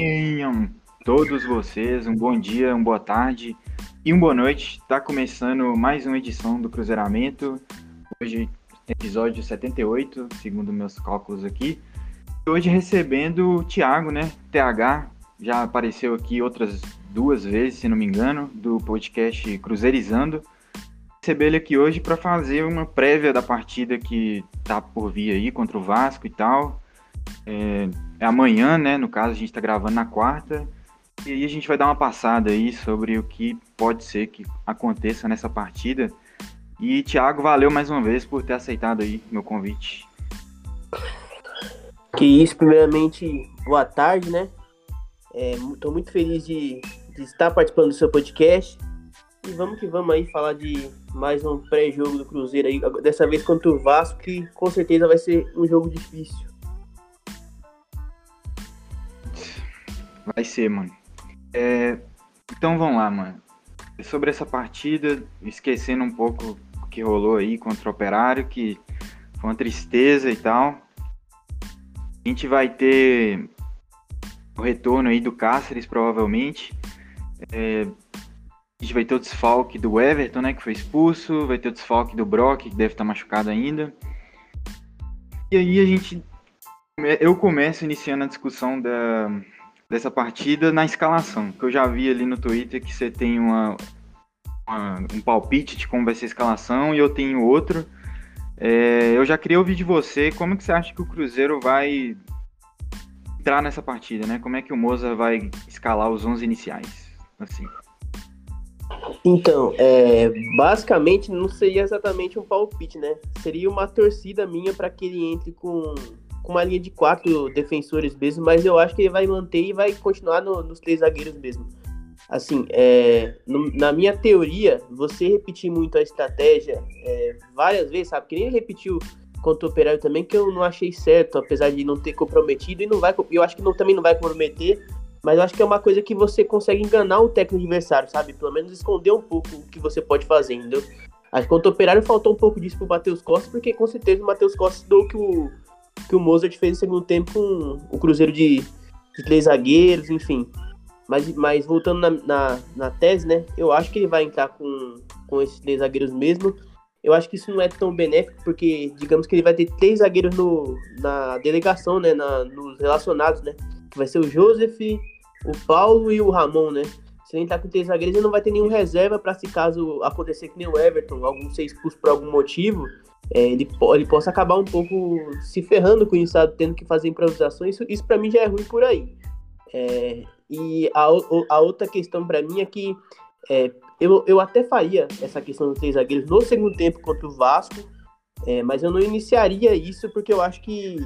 Tenham todos vocês um bom dia, uma boa tarde e uma boa noite. Está começando mais uma edição do Cruzeiramento. Hoje, episódio 78, segundo meus cálculos aqui. Hoje recebendo o Thiago, né? TH, já apareceu aqui outras duas vezes, se não me engano, do podcast Cruzeirizando. Receber ele aqui hoje para fazer uma prévia da partida que tá por vir aí contra o Vasco e tal. É, é amanhã, né? No caso, a gente está gravando na quarta. E aí a gente vai dar uma passada aí sobre o que pode ser que aconteça nessa partida. E Thiago, valeu mais uma vez por ter aceitado aí meu convite. Que isso, primeiramente, boa tarde, né? Estou é, muito feliz de, de, estar participando do seu podcast. E vamos que vamos aí falar de mais um pré-jogo do Cruzeiro aí, dessa vez contra o Vasco, que com certeza vai ser um jogo difícil. Vai ser, mano. É, então vamos lá, mano. Sobre essa partida, esquecendo um pouco o que rolou aí contra o Operário, que foi uma tristeza e tal. A gente vai ter o retorno aí do Cáceres, provavelmente. É, a gente vai ter o desfalque do Everton, né, que foi expulso. Vai ter o desfalque do Brock, que deve estar machucado ainda. E aí a gente... Eu começo iniciando a discussão da, dessa partida na escalação. Que eu já vi ali no Twitter que você tem uma, uma, um palpite de como vai ser a escalação e eu tenho outro. É, eu já queria ouvir de você como que você acha que o Cruzeiro vai entrar nessa partida, né? Como é que o Moza vai escalar os 11 iniciais? Assim. Então, é, basicamente não seria exatamente um palpite, né? Seria uma torcida minha para que ele entre com com uma linha de quatro defensores mesmo, mas eu acho que ele vai manter e vai continuar no, nos três zagueiros mesmo. Assim, é, no, na minha teoria, você repetir muito a estratégia é, várias vezes, sabe? Que nem ele repetiu contra o Operário também, que eu não achei certo, apesar de não ter comprometido, e não vai, eu acho que não, também não vai comprometer, mas eu acho que é uma coisa que você consegue enganar o técnico adversário, sabe? Pelo menos esconder um pouco o que você pode fazer, entendeu? Acho que contra o Operário faltou um pouco disso pro Matheus Costa, porque com certeza o Matheus Costa deu que o que o Mozart fez no segundo tempo com o Cruzeiro de, de três zagueiros, enfim. Mas, mas voltando na, na, na, tese, né? Eu acho que ele vai entrar com, com esses três zagueiros mesmo. Eu acho que isso não é tão benéfico, porque digamos que ele vai ter três zagueiros no, na delegação, né? Na, nos relacionados, né? Vai ser o Joseph, o Paulo e o Ramon, né? Se ele entrar com três zagueiros, ele não vai ter nenhum reserva para se caso acontecer que nem o Everton, algum ser expulso por algum motivo, é, ele, ele possa acabar um pouco se ferrando com isso, sabe? tendo que fazer improvisações. Isso, isso para mim já é ruim por aí. É, e a, a outra questão para mim é que é, eu, eu até faria essa questão dos três zagueiros no segundo tempo contra o Vasco, é, mas eu não iniciaria isso porque eu acho que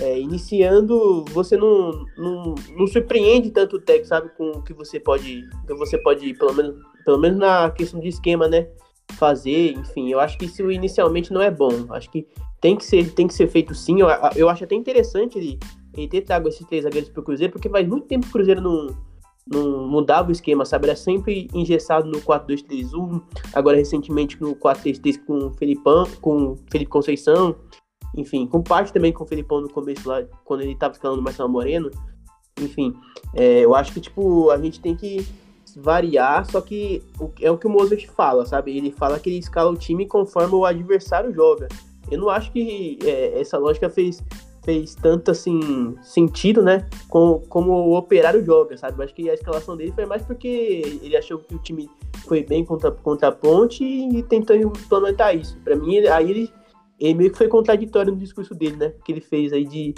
é, iniciando você não, não, não, surpreende tanto o técnico, sabe, com o que você pode, que você pode pelo menos, pelo menos na questão de esquema, né? fazer, enfim, eu acho que isso inicialmente não é bom. Acho que tem que ser, tem que ser feito sim. Eu, eu acho até interessante ele, ele ter trago esses três zagueiros pro Cruzeiro, porque faz muito tempo que o Cruzeiro não, não mudava o esquema, sabe? Era sempre engessado no 4-2-3-1, agora recentemente no 4-3-3 com o Felipão, com Felipe Conceição, enfim, com parte também com o Felipão no começo lá, quando ele tava escalando o Marcelo Moreno. Enfim, é, eu acho que, tipo, a gente tem que variar, só que é o que o Mozart fala, sabe? Ele fala que ele escala o time conforme o adversário joga. Eu não acho que é, essa lógica fez, fez tanto assim sentido, né? Com, como o operário joga, sabe? Eu acho que a escalação dele foi mais porque ele achou que o time foi bem contra, contra a ponte e tentou implementar isso. Para mim, aí ele, ele meio que foi contraditório no discurso dele, né? Que ele fez aí de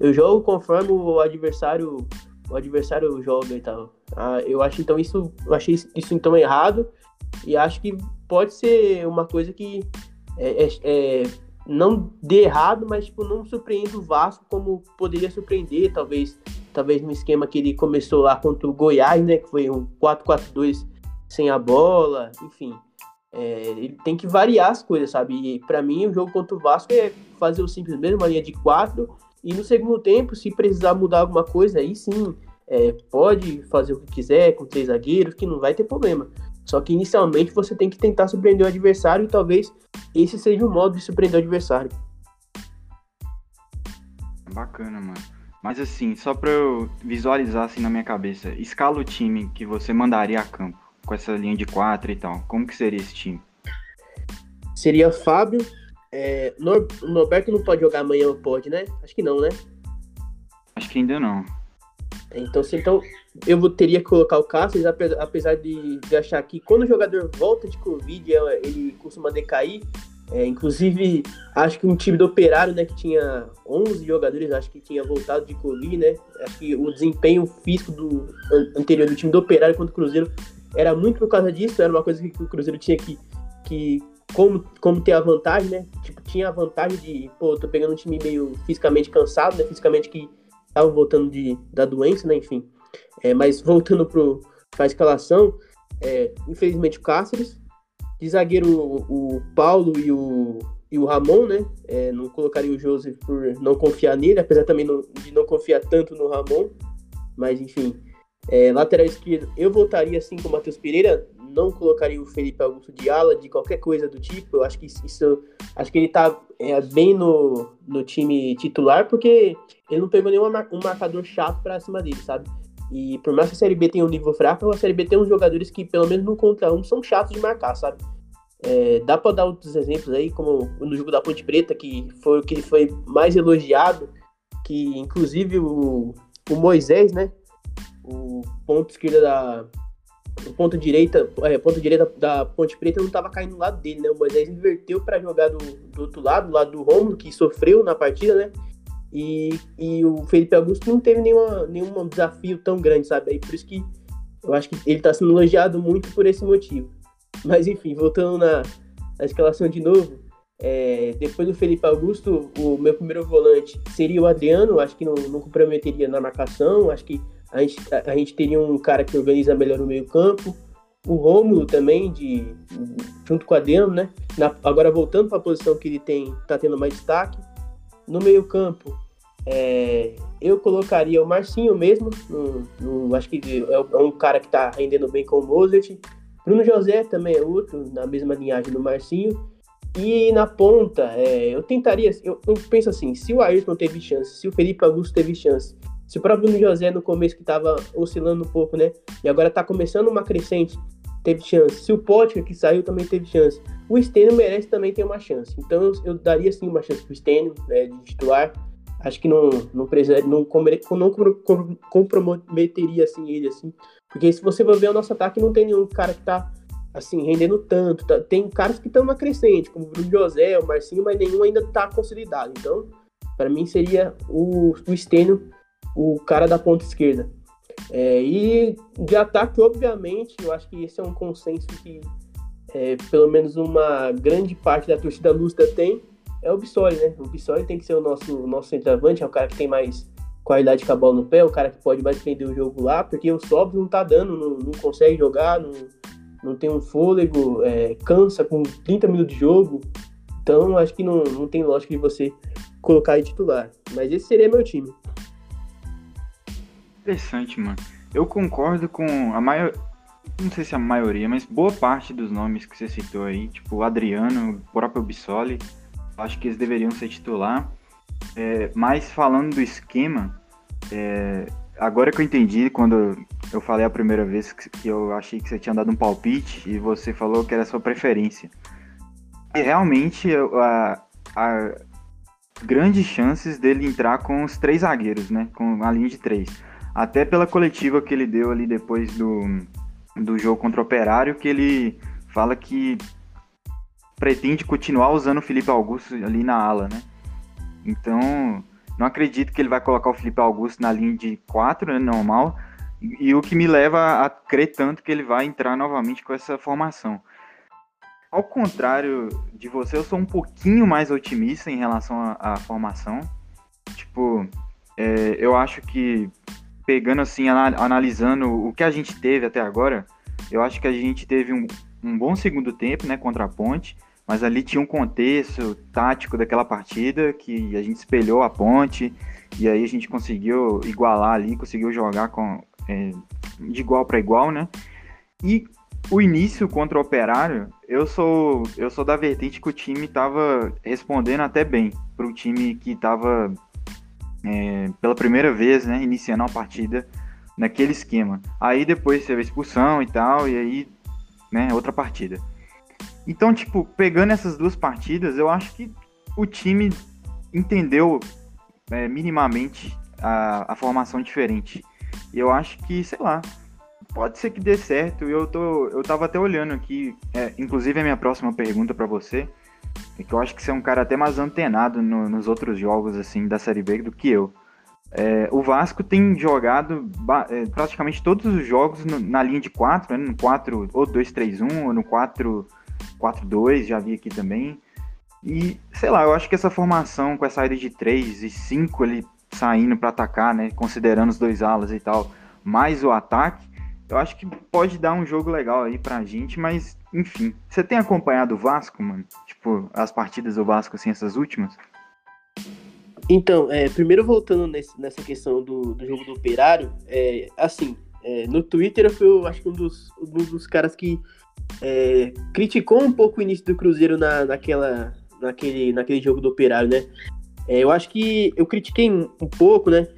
eu jogo conforme o adversário o adversário joga e tal. Ah, eu acho então isso, eu achei isso então errado e acho que pode ser uma coisa que é, é, é, não dê errado, mas tipo, não surpreende o Vasco como poderia surpreender, talvez, talvez no esquema que ele começou lá contra o Goiás, né, que foi um 4-4-2 sem a bola, enfim. É, ele tem que variar as coisas, sabe? E para mim o jogo contra o Vasco é fazer o simples mesmo, uma linha de quatro e no segundo tempo, se precisar mudar alguma coisa, aí sim, é, pode fazer o que quiser com três zagueiros, que não vai ter problema. Só que inicialmente você tem que tentar surpreender o adversário e talvez esse seja o modo de surpreender o adversário. Bacana, mano. Mas assim, só para eu visualizar assim na minha cabeça, escala o time que você mandaria a campo com essa linha de quatro e tal. Como que seria esse time? Seria Fábio. É, Nor Norberto não pode jogar amanhã, pode, né? Acho que não, né? Acho que ainda não. Então, se, então eu teria que colocar o Cáceres, apesar de, de achar que quando o jogador volta de Covid, é, ele costuma decair. É, inclusive, acho que um time do Operário, né, que tinha 11 jogadores, acho que tinha voltado de Covid, né? Acho que o desempenho físico do anterior do time do Operário contra o Cruzeiro era muito por causa disso, era uma coisa que o Cruzeiro tinha que, que como, como ter a vantagem, né? Tipo, tinha a vantagem de, pô, tô pegando um time meio fisicamente cansado, né? Fisicamente que tava voltando de, da doença, né? Enfim. É, mas voltando pro, pra escalação, é, infelizmente o Cáceres, de zagueiro o, o Paulo e o, e o Ramon, né? É, não colocaria o Joseph por não confiar nele, apesar também não, de não confiar tanto no Ramon. Mas enfim. É, lateral esquerdo, eu voltaria assim com o Matheus Pereira, não colocaria o Felipe Augusto de ala, de qualquer coisa do tipo. Eu acho que isso. Acho que ele tá é, bem no, no time titular, porque ele não pegou nenhum um marcador chato pra cima dele, sabe? E por mais que a Série B tenha um nível fraco, a Série B tem uns jogadores que, pelo menos no contra um, são chatos de marcar, sabe? É, dá para dar outros exemplos aí, como no jogo da Ponte Preta, que foi o que foi mais elogiado, que inclusive o, o Moisés, né? O ponto esquerda da. O ponto direita, é, ponto direita da Ponte Preta não estava caindo do lado dele, né? O Moisés inverteu para jogar do, do outro lado, do lado do Romulo, que sofreu na partida, né? E, e o Felipe Augusto não teve nenhuma, nenhum desafio tão grande, sabe? Aí por isso que eu acho que ele está sendo elogiado muito por esse motivo. Mas enfim, voltando na, na escalação de novo, é, depois do Felipe Augusto, o meu primeiro volante seria o Adriano, acho que não, não comprometeria na marcação, acho que a gente, a, a gente teria um cara que organiza melhor o meio campo, o Rômulo também, de, junto com o Adriano, né? Na, agora voltando para a posição que ele tem, tá tendo mais destaque, no meio-campo, é, eu colocaria o Marcinho mesmo. No, no, acho que é, é um cara que está rendendo bem com o Mozart. Bruno José também é outro, na mesma linhagem do Marcinho. E na ponta, é, eu tentaria. Eu, eu, penso assim: se o Ayrton teve chance, se o Felipe Augusto teve chance, se o próprio Bruno José no começo que estava oscilando um pouco, né? E agora está começando uma crescente, teve chance. Se o Potka que saiu também teve chance. O Stênio merece também ter uma chance. Então eu, daria sim uma chance pro Stênio, né, de titular. Acho que não não precisa não, não comprometeria assim ele assim, porque se você for ver o nosso ataque não tem nenhum cara que tá assim rendendo tanto. Tá, tem caras que estão na crescente, como o Bruno José, o Marcinho, mas nenhum ainda tá consolidado. Então, para mim seria o, o Stênio o cara da ponta esquerda. É, e de ataque, obviamente, eu acho que esse é um consenso que é, pelo menos uma grande parte da torcida lúcida tem, é o Bissoli, né? O Bissoli tem que ser o nosso, nosso centroavante, é o cara que tem mais qualidade com a bola no pé, o cara que pode mais prender o jogo lá, porque o Sobs não tá dando, não, não, consegue jogar, não, não tem um fôlego, é, cansa com 30 minutos de jogo. Então, acho que não, não tem lógica de você colocar aí titular. Mas esse seria meu time. Interessante, mano. Eu concordo com a maior. Não sei se a maioria, mas boa parte dos nomes que você citou aí, tipo Adriano, o próprio Bissoli, acho que eles deveriam ser titular. É, mas falando do esquema, é, agora que eu entendi, quando eu falei a primeira vez que eu achei que você tinha dado um palpite e você falou que era sua preferência. E realmente a, a grandes chances dele entrar com os três zagueiros, né? Com a linha de três. Até pela coletiva que ele deu ali depois do, do jogo contra o Operário, que ele fala que pretende continuar usando o Felipe Augusto ali na ala, né? Então, não acredito que ele vai colocar o Felipe Augusto na linha de quatro, né, normal, e, e o que me leva a crer tanto que ele vai entrar novamente com essa formação. Ao contrário de você, eu sou um pouquinho mais otimista em relação à, formação. Tipo, é, eu acho que pegando assim, analisando o que a gente teve até agora, eu acho que a gente teve um, um bom segundo tempo, né, contra a Ponte, mas ali tinha um contexto tático daquela partida que a gente espelhou a Ponte e aí a gente conseguiu igualar ali, conseguiu jogar com é, de igual para igual, né? E o início contra o Operário, eu sou eu sou da vertente que o time estava respondendo até bem para o time que estava é, pela primeira vez, né, iniciando uma partida naquele esquema. Aí depois teve a expulsão e tal, e aí, né, outra partida. Então, tipo, pegando essas duas partidas, eu acho que o time entendeu é, minimamente a, a formação diferente. E eu acho que, sei lá, pode ser que dê certo. Eu, tô, eu tava até olhando aqui, é, inclusive a minha próxima pergunta para você, é que eu acho que você é um cara até mais antenado no, nos outros jogos assim da Série B do que eu. É, o Vasco tem jogado é, praticamente todos os jogos no, na linha de 4, né, no 4 ou 2-3-1, ou no 4-4-2, já vi aqui também. E, sei lá, eu acho que essa formação com essa saída de 3 e 5 ele saindo para atacar, né, considerando os dois alas e tal, mais o ataque, eu acho que pode dar um jogo legal aí pra gente, mas, enfim. Você tem acompanhado o Vasco, mano? Tipo, as partidas do Vasco, assim, essas últimas? Então, é, primeiro voltando nesse, nessa questão do, do jogo do Operário, é, assim, é, no Twitter eu fui, acho que um dos, um dos caras que é, criticou um pouco o início do Cruzeiro na, naquela, naquele, naquele jogo do Operário, né? É, eu acho que eu critiquei um, um pouco, né?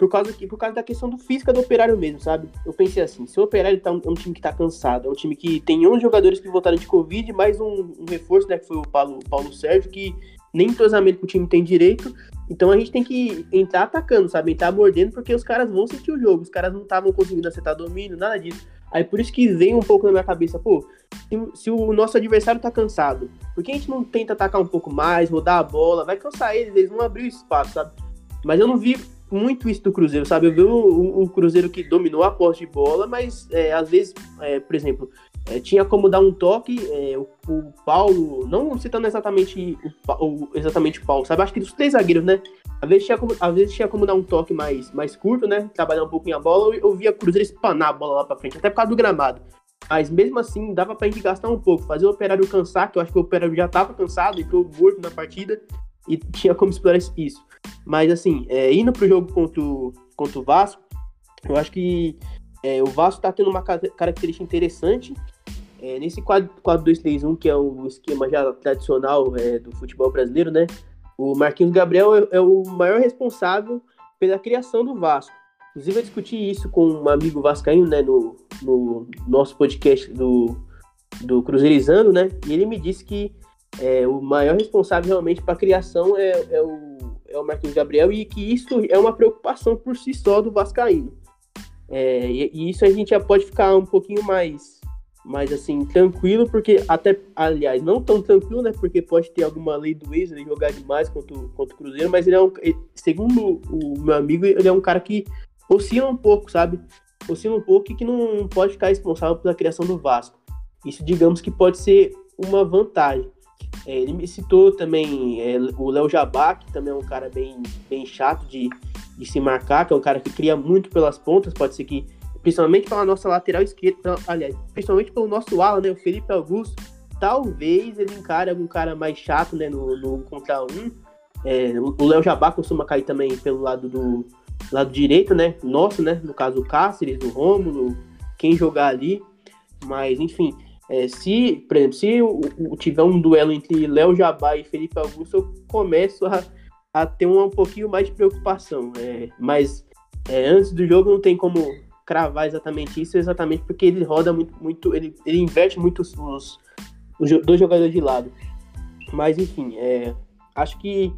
Por causa, por causa da questão do física do Operário mesmo, sabe? Eu pensei assim, se o Operário tá um, é um time que tá cansado, é um time que tem 11 jogadores que voltaram de Covid, mais um, um reforço, né, que foi o Paulo, Paulo Sérgio, que nem entrosamento que o time tem direito, então a gente tem que entrar atacando, sabe? Entrar mordendo, porque os caras vão sentir o jogo. Os caras não estavam conseguindo acertar domínio, nada disso. Aí por isso que vem um pouco na minha cabeça, pô, se, se, o nosso adversário tá cansado, por que a gente não tenta atacar um pouco mais, rodar a bola? Vai cansar eles, eles vão abrir o espaço, sabe? Mas eu não vi muito isso do Cruzeiro, sabe? Eu vi o, Cruzeiro que dominou a posse de bola, mas é, às vezes, é, por exemplo, é, tinha como dar um toque, é, o, o, Paulo, não citando exatamente o, o, exatamente o Paulo, sabe? Acho que dos três zagueiros, né? Às vezes, tinha como, às vezes tinha como dar um toque mais, mais curto, né? Trabalhar um pouquinho a bola, eu, eu via o Cruzeiro espanar a bola lá pra frente, até por causa do gramado. Mas mesmo assim, dava pra gente gastar um pouco, fazer o operário cansar, que eu acho que o operário já tava cansado, entrou morto na partida, e tinha como explorar isso. Mas assim, é, indo pro jogo contra o, contra o Vasco, eu acho que é, o Vasco tá tendo uma característica interessante, é, nesse 4-2-3-1, que é o esquema já tradicional é, do futebol brasileiro, né? O Marquinhos Gabriel é, é, o maior responsável pela criação do Vasco. Inclusive, eu discuti isso com um amigo vascaíno, né, no, no nosso podcast do, do Cruzeirizando, né? E ele me disse que é, o maior responsável realmente para a criação é, é, o, é o Marquinhos Gabriel e que isso é uma preocupação por si só do vascaíno. É, e, e, isso a gente já pode ficar um pouquinho mais mas assim, tranquilo, porque até, aliás, não tão tranquilo, né? Porque pode ter alguma lei do ex, ele jogar demais contra, contra o Cruzeiro, mas ele é um, segundo o meu amigo, ele é um cara que oscila um pouco, sabe? Oscila um pouco e que não pode ficar responsável pela criação do Vasco. Isso, digamos que pode ser uma vantagem. É, ele me citou também é, o Léo Jabá, que também é um cara bem, bem chato de, de se marcar, que é um cara que cria muito pelas pontas, pode ser que principalmente pela nossa lateral esquerda, aliás, principalmente pelo nosso ala, né, o Felipe Augusto, talvez ele encare algum cara mais chato, né, no, no contra um. É, o Léo Jabá costuma cair também pelo lado do lado direito, né, nosso, né, no caso o Cáceres, o Rômulo, quem jogar ali, mas enfim, é, se, por exemplo, se o, tiver um duelo entre Léo Jabá e Felipe Augusto, eu começo a, a ter um, um pouquinho mais de preocupação, é, mas é, antes do jogo não tem como cravar exatamente isso, exatamente porque ele roda muito, muito ele, ele inverte muito os, os, os dois jogadores de lado. Mas enfim, é, acho que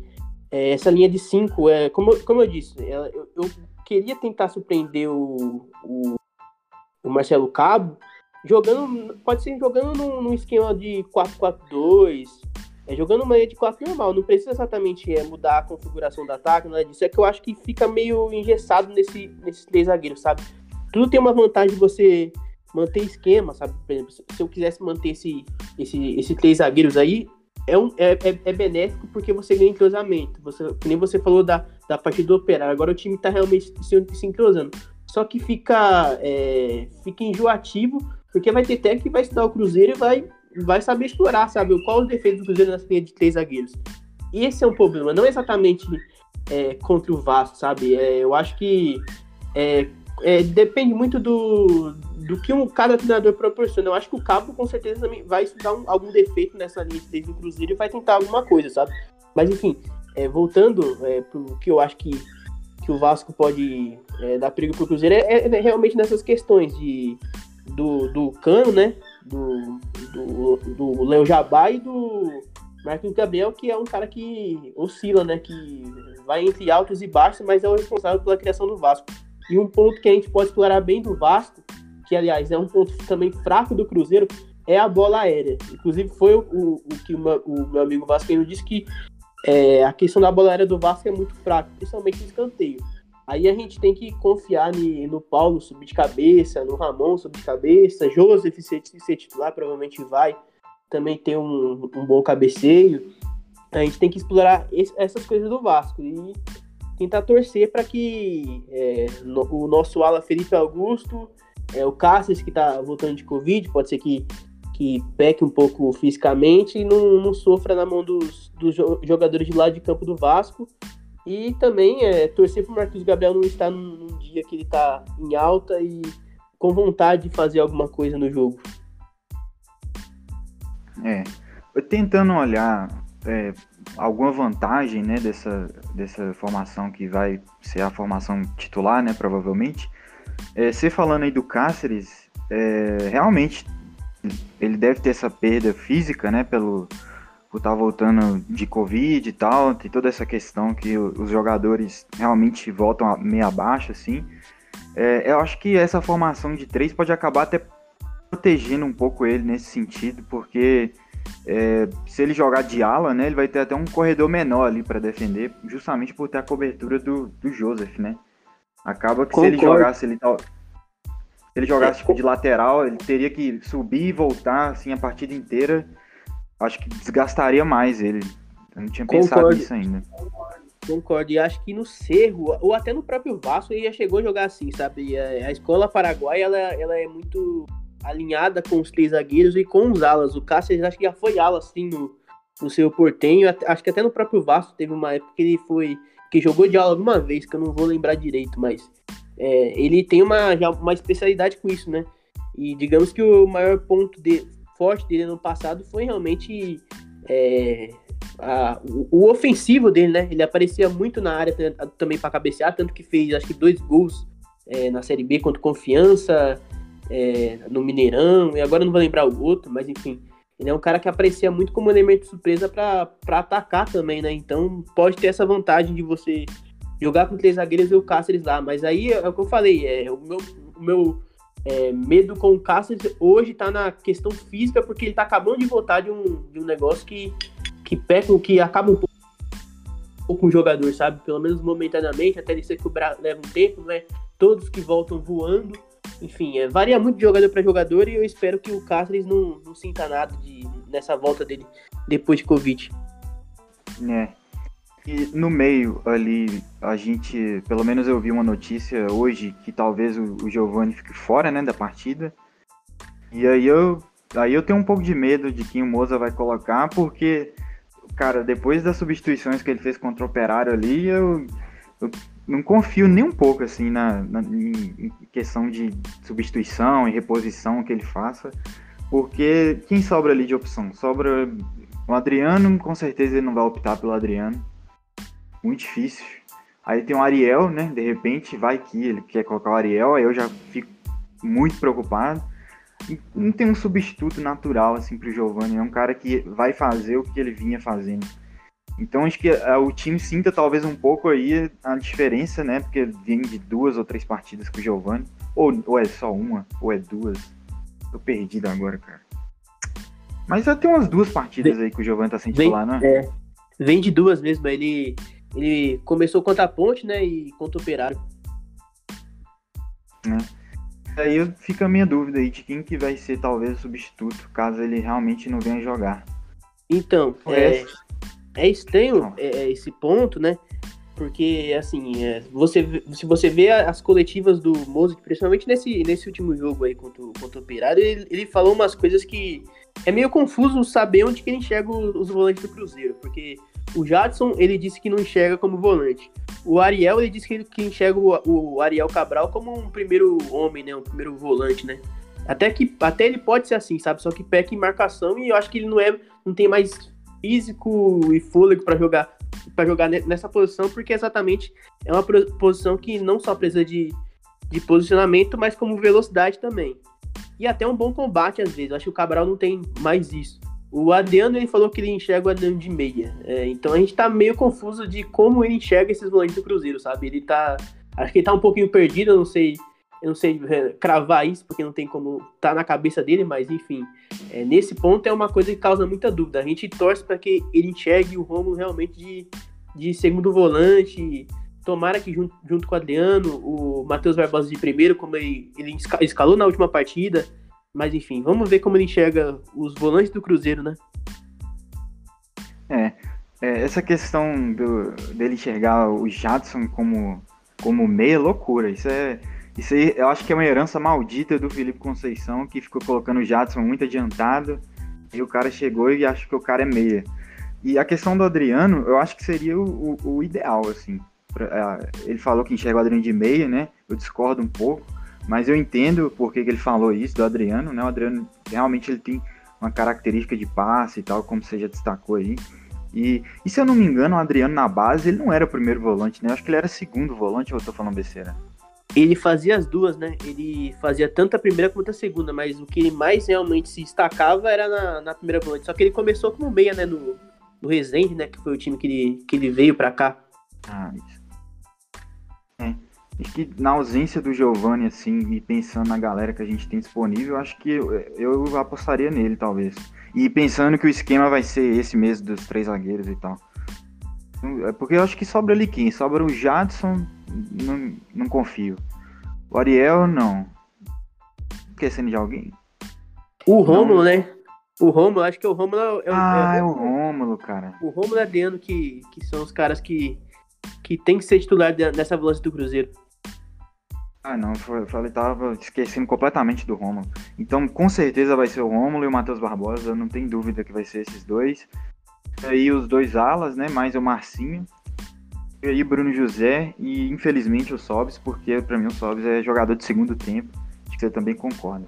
é, essa linha de cinco é como, como eu disse, é, eu, eu, queria tentar surpreender o, o, o, Marcelo Cabo jogando, pode ser jogando num, num esquema de 4-4-2, é, jogando uma linha de 4 normal, não precisa exatamente é, mudar a configuração do ataque, nada disso. É que eu acho que fica meio engessado nesse, nesses três zagueiros, sabe? tudo tem uma vantagem de você manter esquema, sabe? Por exemplo, se eu quisesse manter esse, esse, esse três zagueiros aí, é, um, é, é, é, benéfico porque você ganha entrosamento. Você, nem você falou da, da partida do operário, agora o time tá realmente se, se entrosando. Só que fica, é, fica enjoativo, porque vai ter técnico que vai estudar o Cruzeiro e vai, vai saber explorar, sabe? Qual os defeitos do Cruzeiro nessa linha de três zagueiros. E esse é um problema, não exatamente é, contra o Vasco, sabe? É, eu acho que é, é, depende muito do, do que um, cada treinador proporciona. Eu acho que o Cabo com certeza também vai estudar um, algum defeito nessa linha desde o Cruzeiro e vai tentar alguma coisa, sabe? Mas enfim, é, voltando é, pro que eu acho que que o Vasco pode dar perigo pro Cruzeiro é, é, realmente nessas questões de, do, do Cano, né? Do, do, do Léo Jabá e do Marquinhos Gabriel, que é um cara que oscila, né? Que vai entre altos e baixos, mas é o responsável pela criação do Vasco. E um ponto que a gente pode explorar bem do Vasco, que aliás é um ponto também fraco do Cruzeiro, é a bola aérea. Inclusive foi o, o, o que o o meu amigo Vascaíno disse que é, a questão da bola aérea do Vasco é muito fraca, principalmente no escanteio. Aí a gente tem que confiar no Paulo subir de cabeça, no Ramon subir de cabeça, Joseph ser, ser titular, provavelmente vai. Também tem um, um bom cabeceio. A gente tem que explorar esse, essas coisas do Vasco e tentar torcer para que é, no, o nosso ala Felipe Augusto, é, o Cáceres que está voltando de Covid, pode ser que que peque um pouco fisicamente e não, não sofra na mão dos, dos jogadores de lado de campo do Vasco. E também é, torcer para o Marcos Gabriel não estar num, num dia que ele está em alta e com vontade de fazer alguma coisa no jogo. É, tentando olhar é, alguma vantagem né, dessa, dessa formação que vai ser a formação titular, né, provavelmente. É, você falando aí do Cáceres, é, realmente ele deve ter essa perda física, né, pelo por estar tá voltando de Covid e tal, tem toda essa questão que os jogadores realmente voltam meio abaixo, assim. É, eu acho que essa formação de três pode acabar até protegendo um pouco ele nesse sentido, porque é, se ele jogar de ala, né, ele vai ter até um corredor menor ali para defender, justamente por ter a cobertura do, do Joseph, né? Acaba que Concordo. se ele jogasse ele se ele jogasse tipo, de lateral, ele teria que subir e voltar assim a partida inteira. Acho que desgastaria mais ele. Eu não tinha Concordo. pensado nisso ainda. Concordo. E acho que no Cerro, ou até no próprio Vasco, ele já chegou a jogar assim, sabe? A, a escola paraguaia, ela, ela é muito alinhada com os três zagueiros e com os alas. O Cáceres acho que já foi ala, assim, no, no seu portenho. Acho que até no próprio Vasco teve uma época que ele foi... Que jogou de ala alguma vez, que eu não vou lembrar direito, mas é, ele tem uma, já uma especialidade com isso, né? E digamos que o maior ponto de, forte dele no passado foi realmente é, a, o, o, ofensivo dele, né? Ele aparecia muito na área também para cabecear, tanto que fez acho que dois gols é, na Série B contra Confiança, é, no Mineirão, e agora não vou lembrar o outro, mas enfim. Ele é um cara que aparecia muito como elemento de surpresa para atacar também, né? Então pode ter essa vantagem de você jogar com três zagueiros e o Cáceres lá. Mas aí é o que eu falei, é, o meu, o meu é, medo com o Cáceres hoje tá na questão física, porque ele tá acabando de voltar de um, de um negócio que, que peca, que acaba um pouco com o jogador, sabe? Pelo menos momentaneamente, até ele se cobrar leva um tempo, né? Todos que voltam voando. Enfim, é, varia muito de jogador para jogador e eu espero que o Cáceres não, não sinta nada de, nessa volta dele depois de Covid. É, e no meio ali, a gente, pelo menos eu vi uma notícia hoje que talvez o, o Giovanni fique fora, né, da partida. E aí eu, aí eu tenho um pouco de medo de quem o Moza vai colocar, porque, cara, depois das substituições que ele fez contra o Operário ali, eu, eu não confio nem um pouco, assim, na, na em questão de substituição e reposição que ele faça. Porque quem sobra ali de opção? Sobra o Adriano, com certeza ele não vai optar pelo Adriano muito difícil. Aí tem o Ariel, né? De repente vai que ele quer colocar o Ariel, aí eu já fico muito preocupado. E não tem um substituto natural assim pro Giovanni, é um cara que vai fazer o que ele vinha fazendo. Então acho que uh, o time sinta talvez um pouco aí a diferença, né? Porque vem de duas ou três partidas com o Giovanni. Ou, ou é só uma, ou é duas. Tô perdido agora, cara. Mas já tem umas duas partidas aí que o Giovanni tá sem titular, né? É, vem de duas mesmo. Ele ele começou contra a Ponte, né? E contra o Operário. É. Aí fica a minha dúvida aí de quem que vai ser talvez o substituto, caso ele realmente não venha jogar. Então, é, é estranho é, é, esse ponto, né? Porque, assim, é, você, se você vê as coletivas do Mozart, principalmente nesse, nesse último jogo aí contra, contra o Operário, ele, ele falou umas coisas que é meio confuso saber onde que ele enxerga os volantes do Cruzeiro, porque o Jadson, ele disse que não enxerga como volante. O Ariel, ele disse que, que enxerga o, o, Ariel Cabral como um primeiro homem, né? Um primeiro volante, né? Até que até ele pode ser assim, sabe? Só que peca em marcação e eu acho que ele não é, não tem mais físico e fôlego para jogar para jogar nessa posição, porque exatamente é uma posição que não só precisa de, de posicionamento, mas como velocidade também. E até um bom combate às vezes. Eu acho que o Cabral não tem mais isso. O Adriano ele falou que ele enxerga o Adriano de meia. É, então a gente tá meio confuso de como ele enxerga esses volantes do Cruzeiro, sabe? Ele tá. Acho que ele tá um pouquinho perdido, eu não sei. Eu não sei é, cravar isso, porque não tem como tá na cabeça dele, mas enfim. É, nesse ponto é uma coisa que causa muita dúvida. A gente torce para que ele enxergue o Romulo realmente de, de segundo volante. Tomara que junto, junto com o Adriano, o Matheus Barbosa de primeiro, como ele, ele escalou na última partida, mas enfim, vamos ver como ele enxerga os volantes do Cruzeiro, né? É, é essa questão do, dele enxergar o Jadson como, como meia loucura. Isso é. Isso aí, eu acho que é uma herança maldita do Felipe Conceição, que ficou colocando o Jadson muito adiantado, e o cara chegou e acha que o cara é meia. E a questão do Adriano, eu acho que seria o, o, o ideal, assim. É, ele falou que enxerga o Adriano de meia, né? Eu discordo um pouco. Mas eu entendo por que, ele falou isso do Adriano, né? O Adriano realmente ele tem uma característica de passe e tal, como você já destacou aí. E, e se eu não me engano, o Adriano na base, ele não era o primeiro volante, né? Eu acho que ele era segundo volante, ou eu tô falando besteira? Ele fazia as duas, né? Ele fazia tanto a primeira quanto a segunda, mas o que ele mais realmente se destacava era na, na primeira volante. Só que ele começou como meia, né? No, no Resende, né? Que foi o time que ele, que ele veio pra cá. Ah, isso. É. Acho que na ausência do Giovanni, assim, e pensando na galera que a gente tem disponível, acho que eu, eu apostaria nele, talvez. E pensando que o esquema vai ser esse mesmo dos três zagueiros e tal. É porque eu acho que sobra ali quem? Sobra o Jadson, não, não confio. O Ariel, não. Esquecendo de alguém? O Rômulo, né? O Rômulo, acho que o Rômulo é, é, ah, é, é o Rômulo, cara. O Rômulo é Adriano que, que são os caras que, que tem que ser titular dessa volância do Cruzeiro. Ah, não, eu falei, tava esquecendo completamente do Romulo. Então, com certeza vai ser o Romulo e o Matheus Barbosa, não tem dúvida que vai ser esses dois. E aí os dois alas, né, mais o Marcinho. E aí Bruno José e infelizmente o Sobs, porque para mim o Sobs é jogador de segundo tempo. Acho que você também concorda.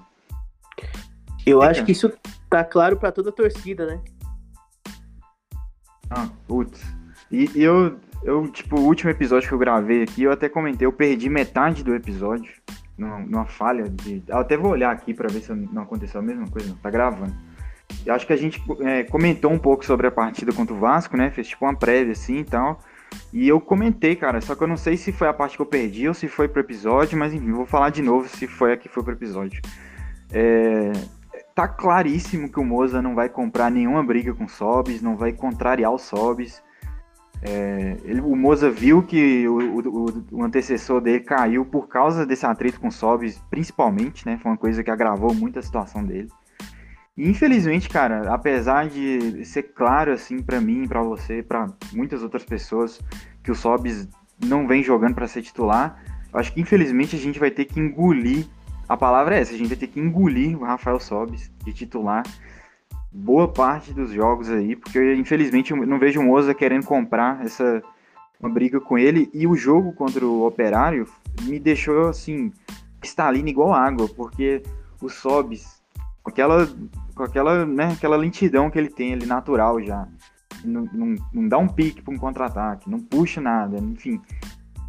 Eu é, acho que isso tá claro para toda a torcida, né? Ah, putz. E eu, eu, tipo, o último episódio que eu gravei aqui, eu até comentei, eu perdi metade do episódio numa, numa falha de. Eu até vou olhar aqui para ver se não aconteceu a mesma coisa, não. Tá gravando. Eu acho que a gente é, comentou um pouco sobre a partida contra o Vasco, né? Fez tipo uma prévia assim e tal. E eu comentei, cara, só que eu não sei se foi a parte que eu perdi ou se foi pro episódio, mas enfim, vou falar de novo se foi a que foi pro episódio. É, tá claríssimo que o Moza não vai comprar nenhuma briga com o Sobis, não vai contrariar o Sobis. É, ele, o Moza viu que o, o, o, antecessor dele caiu por causa desse atrito com o Sobis, principalmente, né? Foi uma coisa que agravou muito a situação dele. E infelizmente, cara, apesar de ser claro assim para mim, para você, para muitas outras pessoas que o Sobis não vem jogando para ser titular, acho que infelizmente a gente vai ter que engolir. A palavra é essa, a gente vai ter que engolir o Rafael Sobis de titular boa parte dos jogos aí, porque infelizmente eu não vejo o Moza querendo comprar essa uma briga com ele e o jogo contra o Operário me deixou assim estalina igual água, porque o Sobis com aquela com aquela, né, aquela lentidão que ele tem ali natural já. Não, não, não dá um pique para um contra-ataque, não puxa nada, enfim.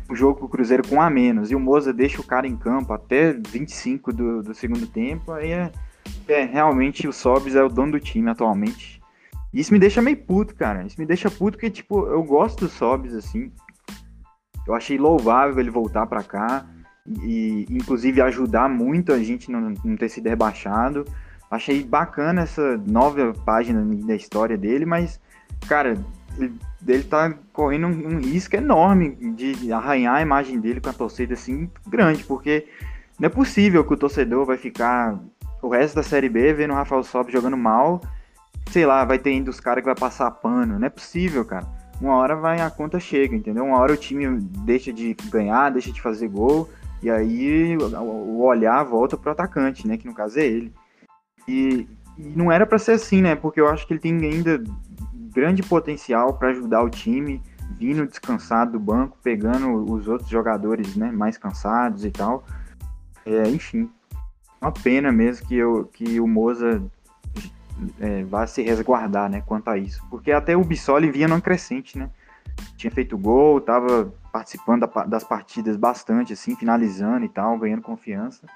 O jogo com o Cruzeiro com a menos e o Moza deixa o cara em campo até 25 do, do segundo tempo, aí é é, realmente o Sobs é o dono do time atualmente. Isso me deixa meio puto, cara. Isso me deixa puto porque, tipo, eu gosto do Sobs, assim. Eu achei louvável ele voltar para cá e, inclusive, ajudar muito a gente não, não ter sido rebaixado. Achei bacana essa nova página da história dele, mas, cara, ele, ele tá correndo um, um, risco enorme de arranhar a imagem dele com a torcida, assim, grande, porque não é possível que o torcedor vai ficar o resto da Série B vendo o Rafael Sobis jogando mal, sei lá, vai ter ainda os caras que vai passar pano. Não é possível, cara. Uma hora vai a conta chega, entendeu? Uma hora o time deixa de ganhar, deixa de fazer gol, e aí o olhar volta pro atacante, né? Que no caso é ele. E, e não era para ser assim, né? Porque eu acho que ele tem ainda grande potencial para ajudar o time, vindo descansado do banco, pegando os outros jogadores, né, mais cansados e tal. É, enfim, uma pena mesmo que, eu, que o Moza é, vá se resguardar, né, quanto a isso. Porque até o Bissoli vinha numa crescente, né? tinha feito gol, tava participando das partidas bastante, assim, finalizando e tal, ganhando confiança.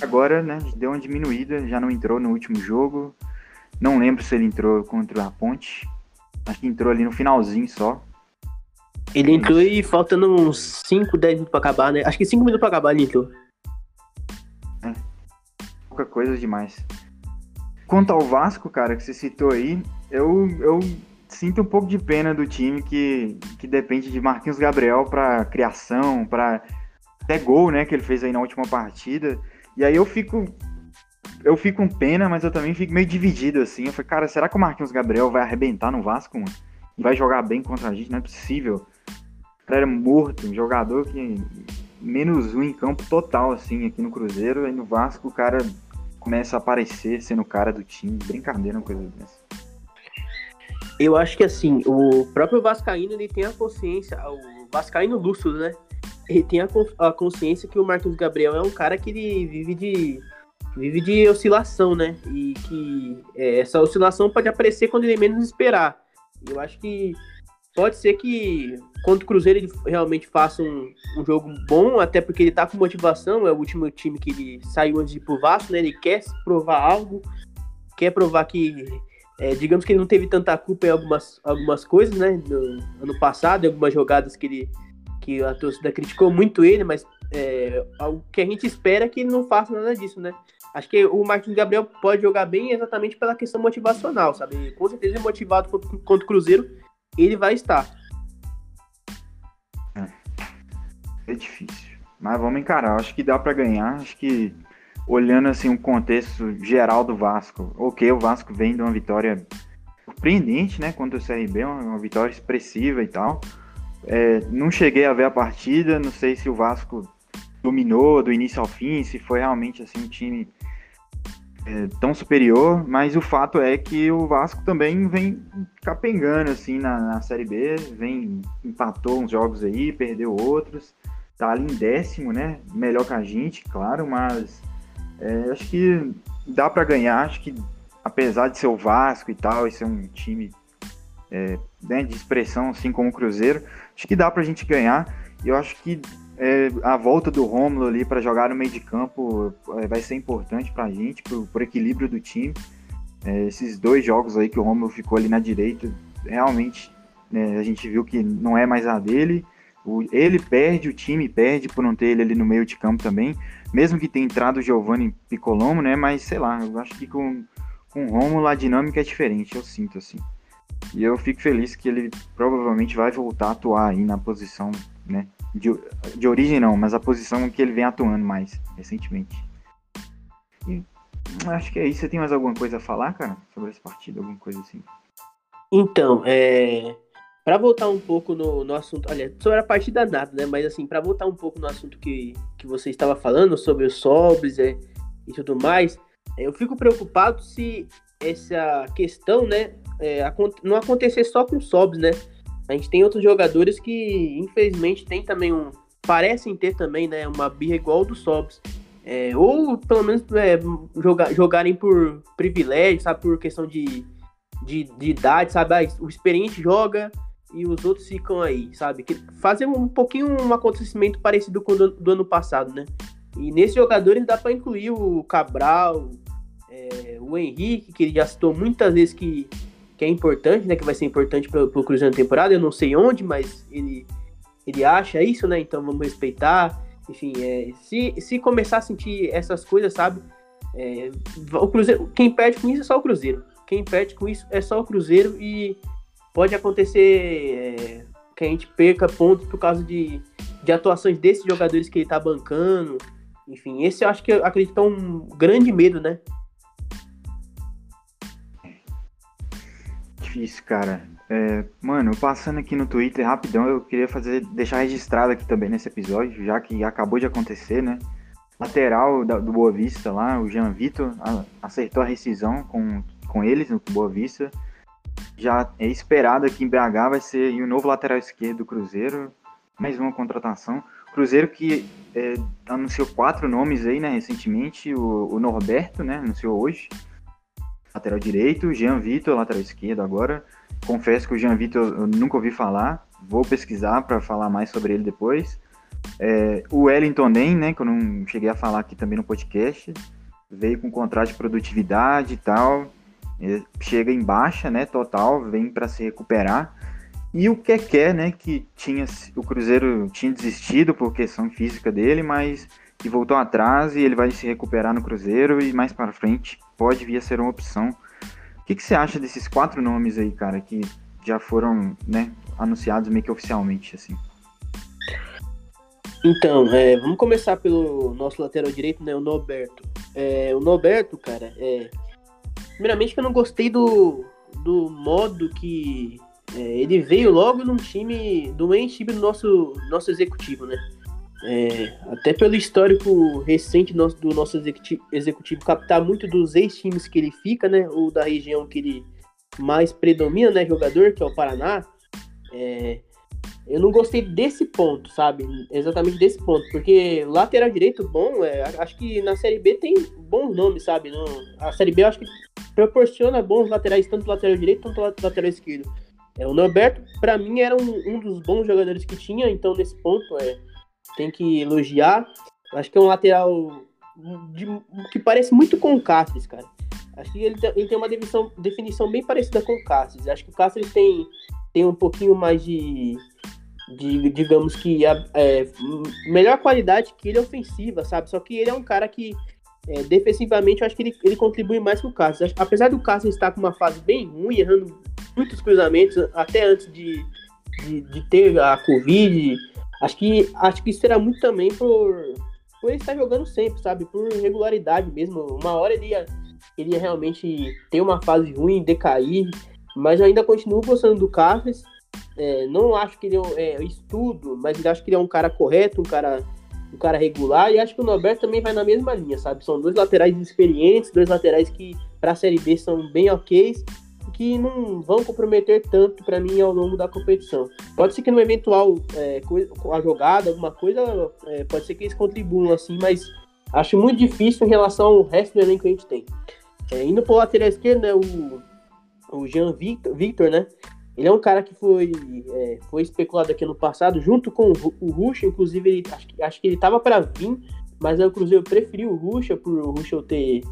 Agora, né, deu uma diminuída, já não entrou no último jogo. Não lembro se ele entrou contra a Ponte. Acho que entrou ali no finalzinho só. Ele entrou e faltando uns 5, 10 minutos pra acabar, né? Acho que 5 minutos pra acabar ele entrou. É. Pouca coisa demais. Quanto ao Vasco, cara, que você citou aí, eu, eu sinto um pouco de pena do time que, que depende de Marquinhos Gabriel para criação, para até gol, né, que ele fez aí na última partida. E aí eu fico eu fico com pena, mas eu também fico meio dividido assim. Eu falei, cara, será que o Marquinhos Gabriel vai arrebentar no Vasco, mano? E vai jogar bem contra a gente? Não é possível. O cara era morto, um jogador que menos um em campo total assim aqui no Cruzeiro, aí no Vasco o cara começa a aparecer sendo cara do time. Brincadeira, uma coisa dessa. Eu acho que assim, o próprio Vascaíno ele tem a consciência, o Vascaíno Lúcio, né? Ele tem a, a consciência que o Marcos Gabriel é um cara que ele vive de vive de oscilação, né? E que é, essa oscilação pode aparecer quando ele menos esperar. Eu acho que pode ser que contra o Cruzeiro ele realmente faça um, um, jogo bom, até porque ele tá com motivação, é o último time que ele saiu antes de ir pro Vasco, né? Ele quer provar algo, quer provar que é, digamos que ele não teve tanta culpa em algumas, algumas coisas, né? No ano passado, em algumas jogadas que ele que a torcida criticou muito ele, mas é, o que a gente espera é que ele não faça nada disso, né? Acho que o Martins Gabriel pode jogar bem exatamente pela questão motivacional, sabe? Com certeza é motivado contra o Cruzeiro, ele vai estar. É, é difícil, mas vamos encarar. Acho que dá para ganhar. Acho que olhando assim um contexto geral do Vasco, ok, o Vasco vem de uma vitória surpreendente, né, contra o CRB, uma, uma vitória expressiva e tal. É, não cheguei a ver a partida, não sei se o Vasco dominou do início ao fim, se foi realmente assim um time é, tão superior, mas o fato é que o Vasco também vem capengando assim na, na Série B, vem empatou uns jogos aí, perdeu outros, tá ali em décimo, né? Melhor que a gente, claro, mas é, acho que dá para ganhar, acho que apesar de ser o Vasco e tal, e ser um time é, né, de expressão assim como o Cruzeiro, acho que dá pra gente ganhar. Eu acho que é, a volta do Rômulo ali para jogar no meio de campo é, vai ser importante pra gente, pro, pro equilíbrio do time. É, esses dois jogos aí que o Rômulo ficou ali na direita, realmente né, a gente viu que não é mais a dele. O, ele perde, o time perde por não ter ele ali no meio de campo também mesmo que tenha entrado o Giovanni Piccolomo, né? Mas sei lá, eu acho que com, com o Romulo a dinâmica é diferente, eu sinto assim. E eu fico feliz que ele provavelmente vai voltar a atuar aí na posição, né? De, de origem não, mas a posição que ele vem atuando mais recentemente. E acho que é isso. Você tem mais alguma coisa a falar, cara, sobre esse partido? Alguma coisa assim? Então, é para voltar um pouco no, no assunto, olha, sobre a partida nada, né? Mas assim, para voltar um pouco no assunto que, que você estava falando sobre os sobres é, e tudo mais, é, eu fico preocupado se essa questão, né, é, não acontecer só com sobres, né? A gente tem outros jogadores que, infelizmente, tem também um. parecem ter também, né, uma birra igual do sobres. É, ou pelo menos é, jogar, jogarem por privilégio, sabe? Por questão de, de, de idade, sabe? Ah, o experiente joga e os outros ficam aí, sabe? Que fazer um pouquinho um acontecimento parecido com o do, do ano passado, né? E nesses jogadores dá para incluir o Cabral, é, o Henrique, que ele já citou muitas vezes que, que é importante, né? Que vai ser importante para o Cruzeiro na temporada. Eu não sei onde, mas ele, ele acha isso, né? Então vamos respeitar. Enfim, é, se, se começar a sentir essas coisas, sabe? É, o Cruzeiro, quem perde com isso é só o Cruzeiro. Quem perde com isso é só o Cruzeiro e pode acontecer é, que a gente perca pontos por causa de, de atuações desses jogadores que ele tá bancando. Enfim, esse eu acho que eu acredito que é um grande medo, né? Difícil, cara. É, mano, passando aqui no Twitter rapidão, eu queria fazer, deixar registrado aqui também nesse episódio, já que acabou de acontecer, né? Lateral da, do Boa Vista lá, o Jean Vitor, acertou a rescisão com, com eles no Boa Vista já é esperado aqui em BH vai ser o novo lateral esquerdo do Cruzeiro, mais uma contratação. Cruzeiro que é, anunciou quatro nomes aí, né, recentemente, o, o, Norberto, né, anunciou hoje. Lateral direito, Jean Vitor, lateral esquerdo agora. Confesso que o Jean Vitor eu nunca ouvi falar, vou pesquisar para falar mais sobre ele depois. É, o Wellington Nem, né, que eu não cheguei a falar aqui também no podcast, veio com contrato de produtividade e tal, chega em baixa, né, total, vem para se recuperar. E o Keké, né, que tinha o Cruzeiro tinha desistido por questão física dele, mas que voltou atrás e ele vai se recuperar no Cruzeiro e mais para frente pode vir a ser uma opção. O que, que você acha desses quatro nomes aí, cara, que já foram, né, anunciados meio que oficialmente, assim? Então, é, vamos começar pelo nosso lateral direito, né, o Norberto. É, o Norberto, cara, é, primeiramente que eu não gostei do, do modo que é, ele veio logo num time, do main time do nosso, nosso executivo, né? É, até pelo histórico recente do nosso, do nosso executivo, executivo, captar muito dos ex-times que ele fica, né? Ou da região que ele mais predomina, né? Jogador, que é o Paraná. É, eu não gostei desse ponto, sabe? Exatamente desse ponto. Porque lateral direito bom, é, acho que na Série B tem bons nomes, sabe? No, a Série B eu acho que proporciona bons laterais, tanto lateral direito quanto lateral esquerdo. É, o Norberto, para mim, era um, um, dos bons jogadores que tinha, então nesse ponto é, tem que elogiar. Acho que é um lateral de, que parece muito com o Cáceres, cara. Acho que ele, ele tem uma definição, definição bem parecida com o Cáceres. Acho que o Cáceres tem, tem um pouquinho mais de, de digamos que, é, melhor qualidade que ele é ofensiva, sabe? Só que ele é um cara que, é, defensivamente, eu acho que ele, ele contribui mais que o Cáceres. Apesar do Cáceres estar com uma fase bem ruim, errando muitos cruzamentos, até antes de, de, de, ter a Covid. Acho que, acho que isso será muito também por, por ele estar jogando sempre, sabe? Por regularidade mesmo. Uma hora ele ia, ele ia realmente ter uma fase ruim, decair. Mas eu ainda continuo gostando do Carlos. É, não acho que ele é, é estudo, mas acho que ele é um cara correto, um cara, um cara regular. E acho que o Norberto também vai na mesma linha, sabe? São dois laterais experientes, dois laterais que para a Série B são bem ok que não vão comprometer tanto para mim ao longo da competição. Pode ser que no eventual é, a jogada, alguma coisa, é, pode ser que eles contribuam assim, mas acho muito difícil em relação ao resto do elenco que a gente tem. É, indo para o lateral esquerdo, né, o, o Jean Victor, Victor, né? Ele é um cara que foi, é, foi especulado aqui no passado, junto com o Ruxa, inclusive ele, acho, acho que ele estava para vir, mas aí o Cruzeiro preferiu o Ruxa, por o Ruxa ter,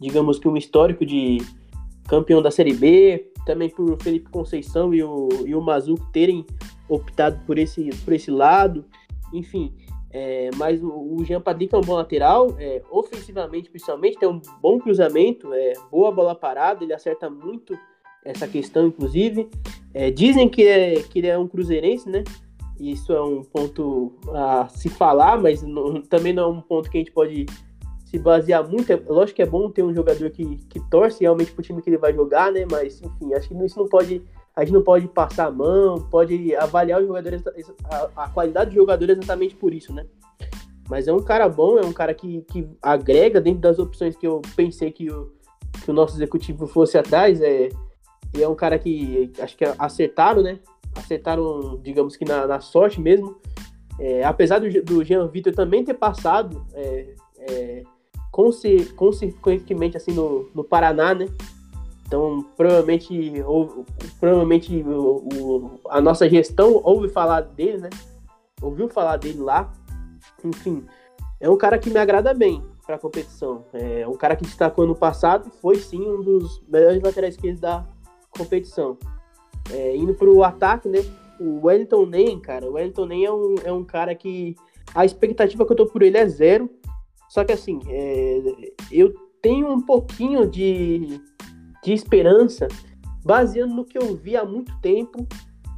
digamos que um histórico de campeão da Série B, também por Felipe Conceição e o, e o Mazuco terem optado por esse, por esse lado, enfim. É, mas o, o Jean Patrick é um bom lateral, é, ofensivamente principalmente, tem um bom cruzamento, é, boa bola parada, ele acerta muito essa questão, inclusive. É, dizem que, é, que ele é um cruzeirense, né? Isso é um ponto a se falar, mas não, também não é um ponto que a gente pode se basear muito. É, lógico que é bom ter um jogador que, que torce realmente pro time que ele vai jogar, né? Mas, enfim, acho que isso não pode. A gente não pode passar a mão, pode avaliar os jogadores, a, a qualidade do jogador exatamente por isso, né? Mas é um cara bom, é um cara que, que agrega dentro das opções que eu pensei que o, que o nosso executivo fosse atrás. É, e é um cara que acho que acertaram, né? Acertaram, digamos que na, na sorte mesmo. É, apesar do, do Jean Vitor também ter passado é, é, consequentemente assim no, no Paraná, né? Então, provavelmente, ou, provavelmente o, o, a nossa gestão ouve falar dele, né? Ouviu falar dele lá. Enfim, é um cara que me agrada bem para a competição. É um cara que destacou no passado, foi sim um dos melhores laterais esquerdos da competição. É, indo para o ataque, né? O Wellington Nem, cara, o Wellington Nem é um, é um cara que a expectativa que eu tô por ele é zero. Só que assim, é, eu tenho um pouquinho de, de esperança baseando no que eu vi há muito tempo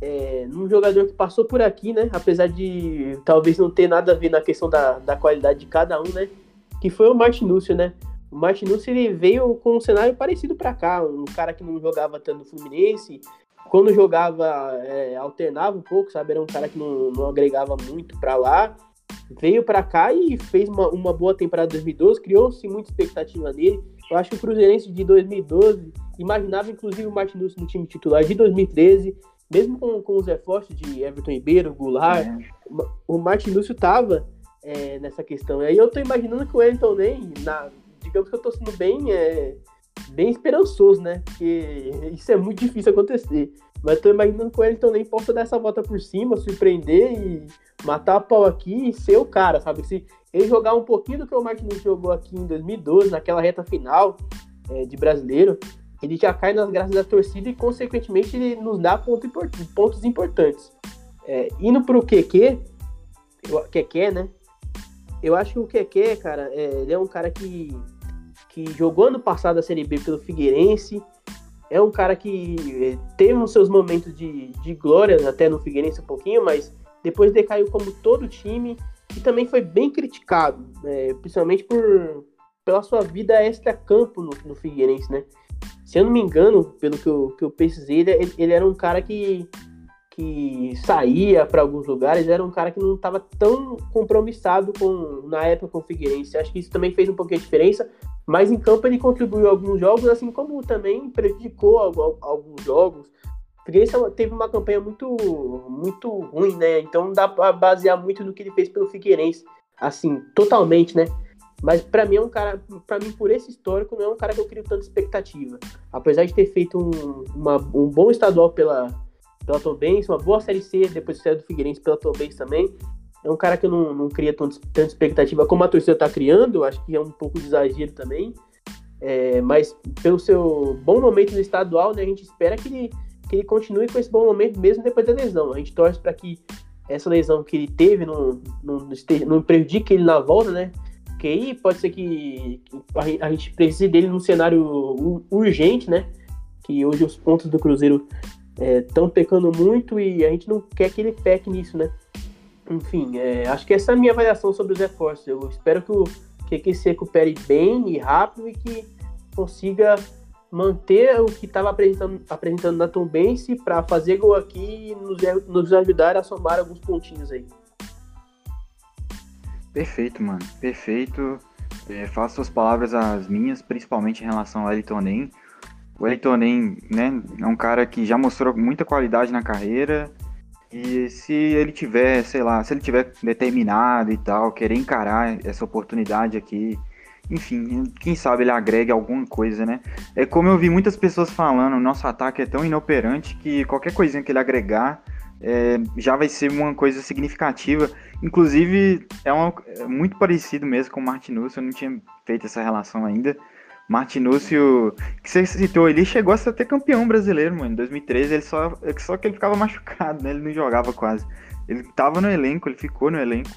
é, num jogador que passou por aqui, né? Apesar de talvez não ter nada a ver na questão da, da qualidade de cada um, né? Que foi o Martinúcio, né? O Martinúcio ele veio com um cenário parecido para cá, um cara que não jogava tanto no Fluminense, quando jogava é, alternava um pouco, sabe? Era um cara que não, não agregava muito para lá veio para cá e fez uma, uma boa temporada 2012, criou-se muita expectativa nele. Eu acho que o Cruzeirense de 2012 imaginava inclusive o Martinus no time titular de 2013, mesmo com, com os reforços de Everton Ribeiro, Goulart, é. o Martinúcio tava é, nessa questão. E aí eu tô imaginando que o Wellington nem, na, digamos que eu tô sendo bem, é, bem esperançoso, né? Porque isso é muito difícil acontecer. Mas tô imaginando que o Wellington nem possa dar essa volta por cima, surpreender e matar a pau aqui e ser o cara, sabe? Se ele jogar um pouquinho do que o Martinez jogou aqui em 2012, naquela reta final é, de brasileiro, ele já cai nas graças da torcida e, consequentemente, ele nos dá ponto import pontos importantes. É, indo pro QQ, QQ, né? Eu acho que o QQ, cara, é, ele é um cara que, que jogou ano passado a Série B pelo Figueirense, é um cara que é, teve os seus momentos de, de glória até no Figueirense um pouquinho, mas depois decaiu como todo time e também foi bem criticado, né, principalmente por, pela sua vida extra-campo no, no Figueirense, né? Se eu não me engano, pelo que eu, que eu pesquisei, ele, ele era um cara que, que saía para alguns lugares, era um cara que não estava tão compromissado com, na época com o Figueirense. Acho que isso também fez um pouquinho de diferença, mas em campo ele contribuiu alguns jogos, assim como também prejudicou alguns jogos. O Figueirense teve uma campanha muito, muito ruim, né? Então dá para basear muito no que ele fez pelo Figueirense, assim, totalmente, né? Mas para mim é um cara, para mim por esse histórico não é um cara que eu crio tanta expectativa. Apesar de ter feito um, uma, um bom estadual pela pela Tombense, uma boa série C depois de sair do Figueirense pela Tombense também. É um cara que não, não cria tanta, tanta expectativa como a torcida está criando, acho que é um pouco de exagero também. É, mas pelo seu bom momento no estadual, né, a gente espera que ele, que ele continue com esse bom momento mesmo depois da lesão. A gente torce para que essa lesão que ele teve não, não, não prejudique ele na volta, né? Porque aí pode ser que a gente precise dele num cenário urgente, né? Que hoje os pontos do Cruzeiro estão é, pecando muito e a gente não quer que ele peque nisso, né? Enfim, é, acho que essa é a minha avaliação sobre os reforços. Eu espero que o que se recupere bem e rápido e que consiga manter o que estava apresentando, apresentando na Tombense para fazer gol aqui e nos, nos ajudar a somar alguns pontinhos aí. Perfeito, mano. Perfeito. É, faço suas palavras as minhas, principalmente em relação ao Elton Nem. O Elton Nem, né, é um cara que já mostrou muita qualidade na carreira, e se ele tiver, sei lá, se ele tiver determinado e tal, querer encarar essa oportunidade aqui, enfim, quem sabe ele agrega alguma coisa, né? É como eu vi muitas pessoas falando, nosso ataque é tão inoperante que qualquer coisinha que ele agregar é, já vai ser uma coisa significativa. Inclusive, é, uma, é muito parecido mesmo com o Martinus, eu não tinha feito essa relação ainda. Martinúcio, que você citou, ele chegou a ser até campeão brasileiro, mano. Em 2013, ele só, só que ele ficava machucado, né? Ele não jogava quase. Ele tava no elenco, ele ficou no elenco.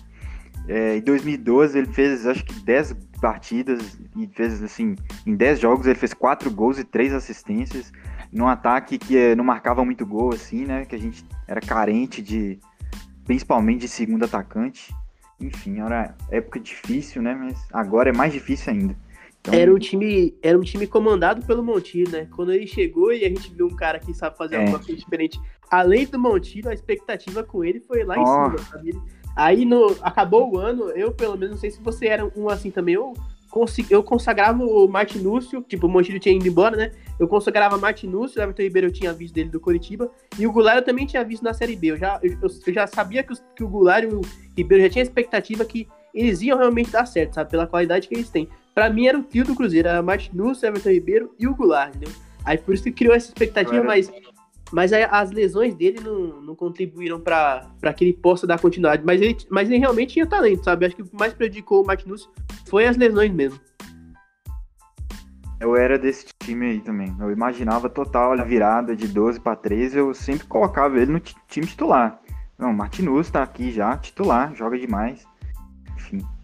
É, em 2012, ele fez acho que 10 partidas e fez assim, em 10 jogos ele fez 4 gols e 3 assistências. Num ataque que é, não marcava muito gol, assim, né? Que a gente era carente de, principalmente de segundo atacante. Enfim, era época difícil, né? Mas agora é mais difícil ainda. Então... Era um time, era um time comandado pelo Montilho, né? Quando ele chegou e a gente viu um cara que sabe fazer é. alguma coisa diferente, além do Montilho, a expectativa com ele foi lá oh. em cima, sabe? Aí no, acabou o ano, eu pelo menos não sei se você era um assim também, eu, eu consagrava o Martinúcio, tipo, o Montilho tinha ido embora, né? Eu consagrava Martinúcio, o Everton Ribeiro eu tinha visto dele do Curitiba, e o Goulart eu também tinha visto na Série B. Eu já, eu, eu já sabia que, os, que o Goulart e o Ribeiro já tinha expectativa que eles iam realmente dar certo, sabe? Pela qualidade que eles têm. Pra mim era o tio do Cruzeiro, era Martinus, Everton Ribeiro e o Goulart, entendeu? Aí por isso que criou essa expectativa, mas, mas aí as lesões dele não, não contribuíram para que ele possa dar continuidade. Mas ele, mas ele realmente tinha talento, sabe? Acho que o que mais prejudicou o Martinus foi as lesões mesmo. Eu era desse time aí também. Eu imaginava total a virada de 12 para 13. Eu sempre colocava ele no time titular. Não, Martinus tá aqui já, titular, joga demais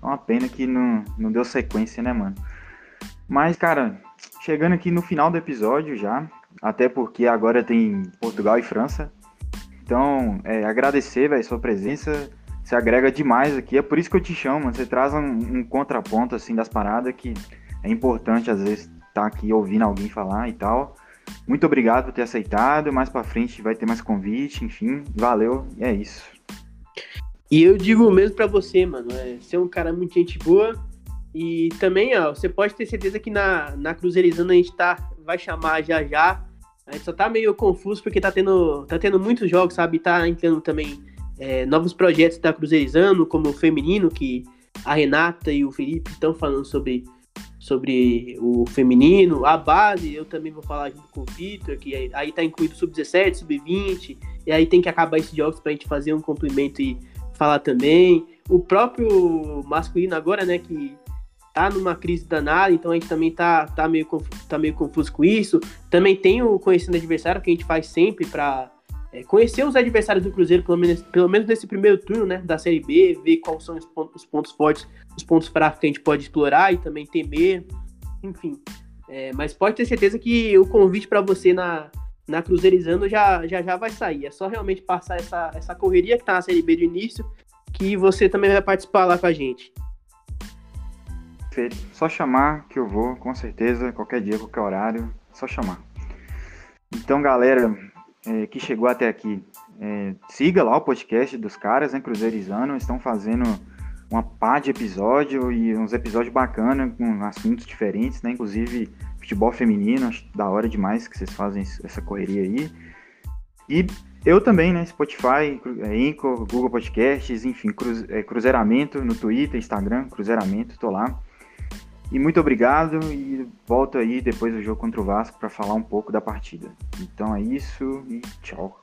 é uma pena que não, não deu sequência, né, mano? Mas, cara, chegando aqui no final do episódio já, até porque agora tem Portugal e França. Então, é, agradecer, velho, sua presença. Você agrega demais aqui. É por isso que eu te chamo, mano. Você traz um, um contraponto, assim, das paradas que é importante, às vezes, estar tá aqui ouvindo alguém falar e tal. Muito obrigado por ter aceitado. Mais pra frente vai ter mais convite, enfim. Valeu, e é isso. E eu digo mesmo para você, mano, é, ser um cara muito gente boa. E também, ó, você pode ter certeza que na, na Cruzeirizando a gente tá, vai chamar já já. A gente só tá meio confuso porque tá tendo, tá tendo muitos jogos, sabe? Tá entrando também é, novos projetos da Cruzeirizando, como o feminino, que a Renata e o Felipe estão falando sobre, sobre o feminino, a base, eu também vou falar junto com o Vitor, que aí, aí tá incluído sub-17, sub-20, e aí tem que acabar esses jogos pra gente fazer um complemento e falar também. O próprio masculino agora, né, que tá numa crise danada, então a gente também tá, tá, meio, tá meio confuso com isso. Também tem o Conhecendo Adversário, que a gente faz sempre para é, conhecer os adversários do Cruzeiro, pelo menos, pelo menos nesse primeiro turno, né, da Série B, ver quais são os pontos, os pontos fortes, os pontos fracos que a gente pode explorar e também temer, enfim. É, mas pode ter certeza que o convite para você na, na Cruzeirizando já, já já vai sair. É só realmente passar essa, essa correria que tá na Série B do início, que você também vai participar lá com a gente. Perfeito. Só chamar que eu vou, com certeza, qualquer dia, qualquer horário, só chamar. Então, galera é, que chegou até aqui, é, siga lá o podcast dos caras, né, Cruzeirizando, estão fazendo uma pá de episódio e uns episódios bacanas com assuntos diferentes, né, inclusive futebol feminino, acho da hora demais que vocês fazem essa correria aí. E eu também, né, Spotify, Anchor, Google Podcasts, enfim, cruze, é, Cruzeiramento no Twitter, Instagram, Cruzeiramento, tô lá. E muito obrigado e volto aí depois do jogo contra o Vasco para falar um pouco da partida. Então é isso e tchau.